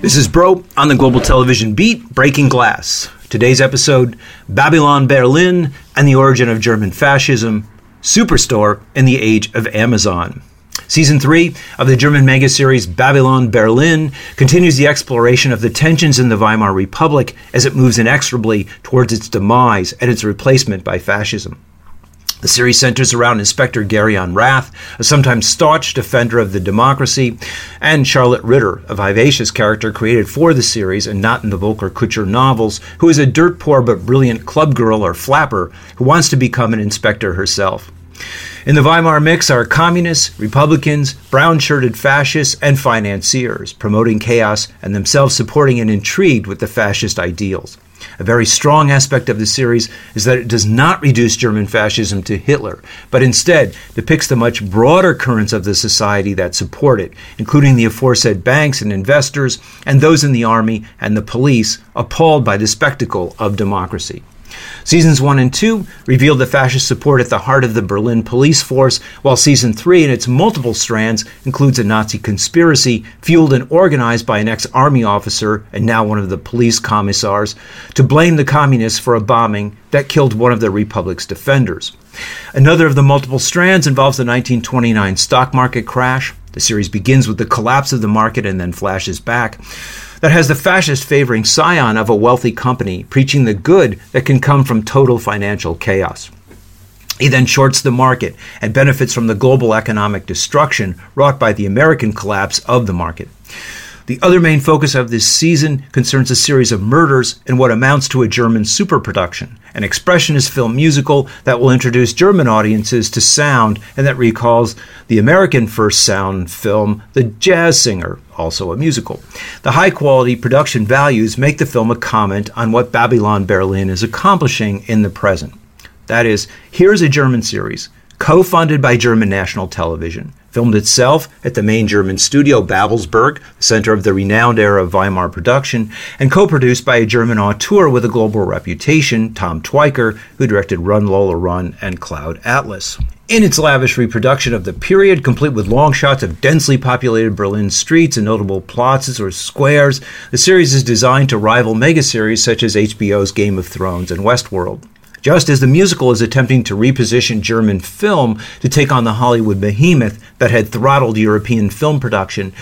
This is Broe on the Global Television Beat, Breaking Glass. Today's episode Babylon Berlin and the Origin of German Fascism, Superstore in the Age of Amazon. Season 3 of the German mega series Babylon Berlin continues the exploration of the tensions in the Weimar Republic as it moves inexorably towards its demise and its replacement by fascism. The series centers around Inspector Gereon Rath, a sometimes staunch defender of the democracy, and Charlotte Ritter, a vivacious character created for the series and not in the Volker Kutscher novels, who is a dirt poor but brilliant club girl or flapper who wants to become an inspector herself. In the Weimar mix are communists, Republicans, brown shirted fascists, and financiers, promoting chaos and themselves supporting and intrigued with the fascist ideals. A very strong aspect of the series is that it does not reduce German fascism to Hitler, but instead depicts the much broader currents of the society that support it, including the aforesaid banks and investors, and those in the army and the police appalled by the spectacle of democracy. Seasons 1 and 2 revealed the fascist support at the heart of the Berlin police force, while season 3 and its multiple strands includes a Nazi conspiracy fueled and organized by an ex army officer and now one of the police commissars to blame the communists for a bombing that killed one of the Republic's defenders. Another of the multiple strands involves the 1929 stock market crash. The series begins with the collapse of the market and then flashes back that has the fascist favoring scion of a wealthy company, preaching the good that can come from total financial chaos. He then shorts the market and benefits from the global economic destruction wrought by the American collapse of the market. The other main focus of this season concerns a series of murders in what amounts to a German superproduction, an expressionist film musical that will introduce German audiences to sound and that recalls the American first sound film, The Jazz Singer, also a musical. The high quality production values make the film a comment on what Babylon Berlin is accomplishing in the present. That is, here's a German series, co funded by German National Television, filmed itself at the main German studio Babelsberg, the center of the renowned era of Weimar production, and co produced by a German auteur with a global reputation, Tom Tykwer, who directed Run Lola Run and Cloud Atlas. In its lavish reproduction of the period, complete with long shots of densely populated Berlin streets and notable plazas or squares, the series is designed to rival megaseries such as HBO's Game of Thrones and Westworld. Just as the musical is attempting to reposition German film to take on the Hollywood behemoth that had throttled European film production,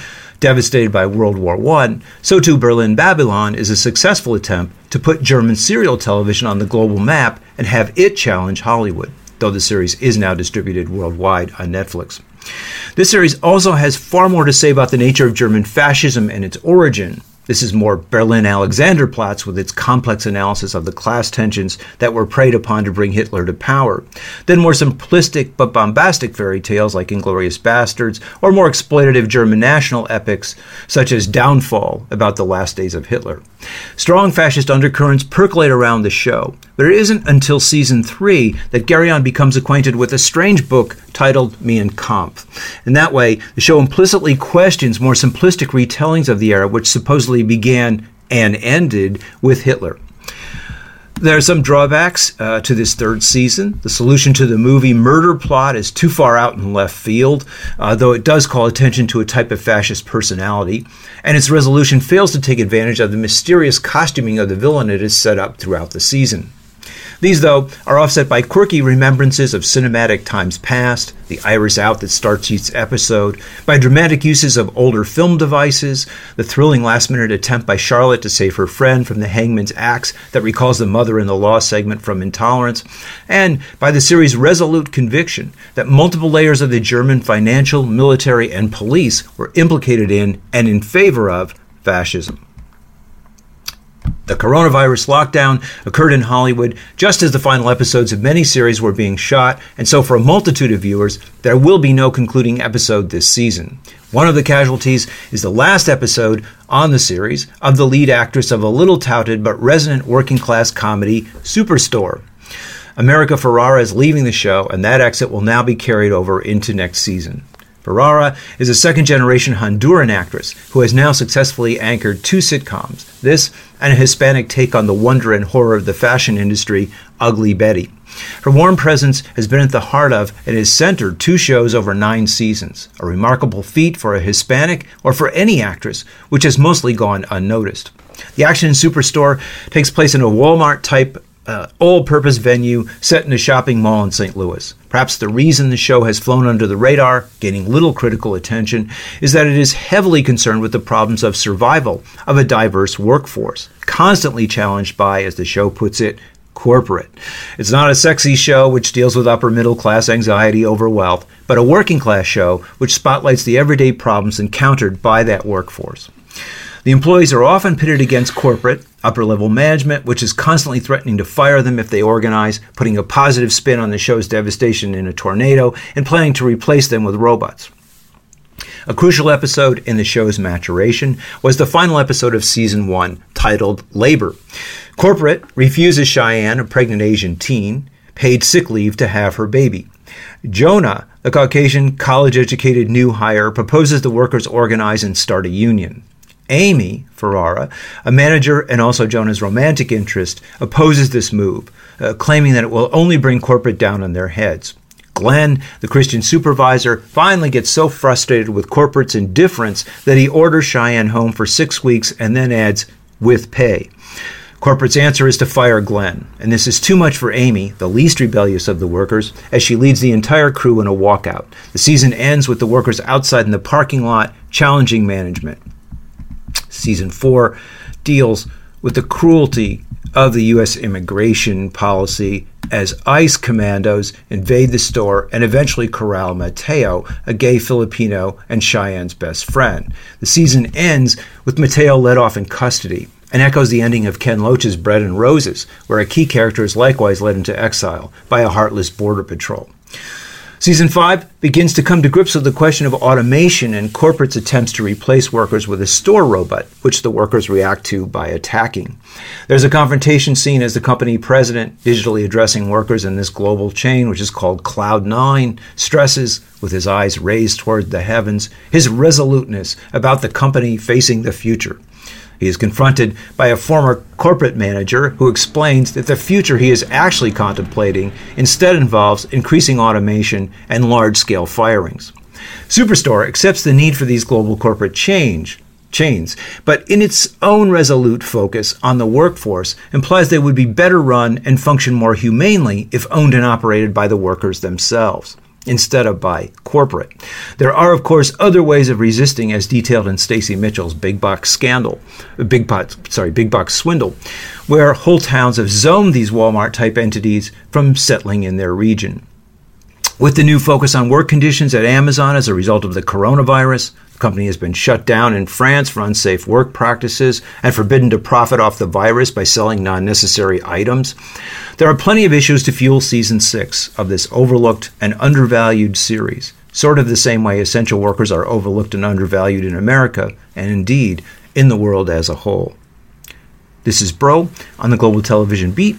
devastated by World War I, so too Berlin Babylon is a successful attempt to put German serial television on the global map and have it challenge Hollywood, though the series is now distributed worldwide on Netflix. This series also has far more to say about the nature of German fascism and its origin this is more Berlin Alexanderplatz with its complex analysis of the class tensions that were preyed upon to bring Hitler to power, than more simplistic but bombastic fairy tales like Inglourious Basterds, or more exploitative German national epics such as Downfall about the last days of Hitler. Strong fascist undercurrents percolate around the show, but it isn't until season three that Gereon becomes acquainted with a strange book titled Mein Kampf. In that way, the show implicitly questions more simplistic retellings of the era, which supposedly began and ended with Hitler. There are some drawbacks uh, to this third season. The solution to the movie murder plot is too far out in left field, uh, though it does call attention to a type of fascist personality, and its resolution fails to take advantage of the mysterious costuming of the villain it has set up throughout the season. These, though, are offset by quirky remembrances of cinematic times past, the iris out that starts each episode, by dramatic uses of older film devices, the thrilling last minute attempt by Charlotte to save her friend from the hangman's axe that recalls the mother in the law segment from Intolerance, and by the series' resolute conviction that multiple layers of the German financial, military, and police were implicated in and in favor of fascism. The coronavirus lockdown occurred in Hollywood just as the final episodes of many series were being shot, and so for a multitude of viewers, there will be no concluding episode this season. One of the casualties is the last episode on the series of the lead actress of a little touted but resonant working class comedy, Superstore. America Ferrera is leaving the show, and that exit will now be carried over into next season. Ferrera is a second generation Honduran actress who has now successfully anchored two sitcoms, this and a Hispanic take on the wonder and horror of the fashion industry, Ugly Betty. Her warm presence has been at the heart of and has centered two shows over nine seasons, a remarkable feat for a Hispanic or for any actress, which has mostly gone unnoticed. The action in superstore takes place in a Walmart type uh, all purpose venue set in a shopping mall in St. Louis. Perhaps the reason the show has flown under the radar, gaining little critical attention, is that it is heavily concerned with the problems of survival of a diverse workforce, constantly challenged by, as the show puts it, corporate. It's not a sexy show which deals with upper middle class anxiety over wealth, but a working class show which spotlights the everyday problems encountered by that workforce. The employees are often pitted against corporate, upper level management, which is constantly threatening to fire them if they organize, putting a positive spin on the show's devastation in a tornado, and planning to replace them with robots. A crucial episode in the show's maturation was the final episode of season one, titled Labor. Corporate refuses Cheyenne, a pregnant Asian teen, paid sick leave to have her baby. Jonah, the Caucasian college educated new hire, proposes the workers organize and start a union. Amy Ferrara, a manager and also Jonah's romantic interest, opposes this move, uh, claiming that it will only bring corporate down on their heads. Glenn, the Christian supervisor, finally gets so frustrated with corporate's indifference that he orders Cheyenne home for six weeks and then adds, with pay. Corporate's answer is to fire Glenn, and this is too much for Amy, the least rebellious of the workers, as she leads the entire crew in a walkout. The season ends with the workers outside in the parking lot challenging management. Season 4 deals with the cruelty of the U.S. immigration policy as ICE commandos invade the store and eventually corral Mateo, a gay Filipino and Cheyenne's best friend. The season ends with Mateo let off in custody and echoes the ending of Ken Loach's Bread and Roses, where a key character is likewise led into exile by a heartless border patrol. Season 5 begins to come to grips with the question of automation and corporate's attempts to replace workers with a store robot, which the workers react to by attacking. There's a confrontation scene as the company president, digitally addressing workers in this global chain, which is called Cloud9, stresses, with his eyes raised toward the heavens, his resoluteness about the company facing the future. He is confronted by a former corporate manager who explains that the future he is actually contemplating instead involves increasing automation and large scale firings. Superstore accepts the need for these global corporate change chains, but in its own resolute focus on the workforce implies they would be better run and function more humanely if owned and operated by the workers themselves instead of by corporate. There are, of course, other ways of resisting, as detailed in Stacy Mitchell's Big Box Scandal, Big Box, sorry, Big Box Swindle, where whole towns have zoned these Walmart type entities from settling in their region. With the new focus on work conditions at Amazon as a result of the coronavirus, the company has been shut down in France for unsafe work practices and forbidden to profit off the virus by selling non necessary items. There are plenty of issues to fuel season six of this overlooked and undervalued series, sort of the same way essential workers are overlooked and undervalued in America, and indeed in the world as a whole. This is Broe on the Global Television Beat,